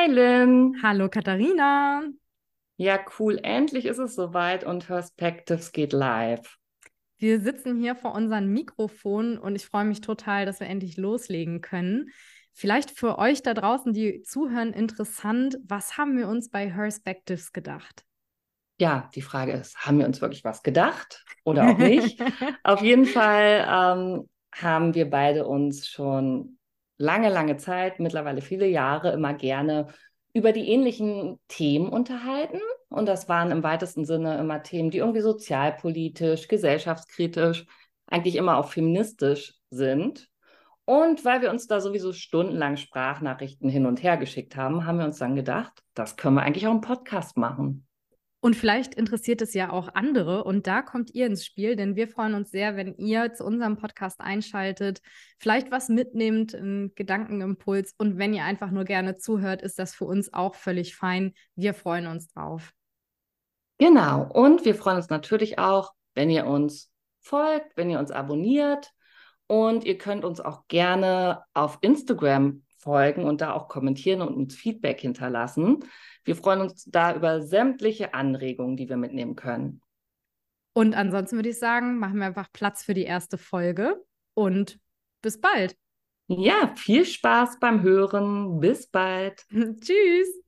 Hi Lynn. Hallo Katharina. Ja, cool. Endlich ist es soweit und Perspectives geht live. Wir sitzen hier vor unserem Mikrofon und ich freue mich total, dass wir endlich loslegen können. Vielleicht für euch da draußen, die zuhören, interessant, was haben wir uns bei Perspectives gedacht? Ja, die Frage ist, haben wir uns wirklich was gedacht oder auch nicht? Auf jeden Fall ähm, haben wir beide uns schon lange, lange Zeit, mittlerweile viele Jahre, immer gerne über die ähnlichen Themen unterhalten. Und das waren im weitesten Sinne immer Themen, die irgendwie sozialpolitisch, gesellschaftskritisch, eigentlich immer auch feministisch sind. Und weil wir uns da sowieso stundenlang Sprachnachrichten hin und her geschickt haben, haben wir uns dann gedacht, das können wir eigentlich auch im Podcast machen. Und vielleicht interessiert es ja auch andere und da kommt ihr ins Spiel, denn wir freuen uns sehr, wenn ihr zu unserem Podcast einschaltet, vielleicht was mitnehmt, einen Gedankenimpuls und wenn ihr einfach nur gerne zuhört, ist das für uns auch völlig fein. Wir freuen uns drauf. Genau, und wir freuen uns natürlich auch, wenn ihr uns folgt, wenn ihr uns abonniert und ihr könnt uns auch gerne auf Instagram folgen und da auch kommentieren und uns Feedback hinterlassen. Wir freuen uns da über sämtliche Anregungen, die wir mitnehmen können. Und ansonsten würde ich sagen, machen wir einfach Platz für die erste Folge und bis bald. Ja, viel Spaß beim Hören. Bis bald. Tschüss.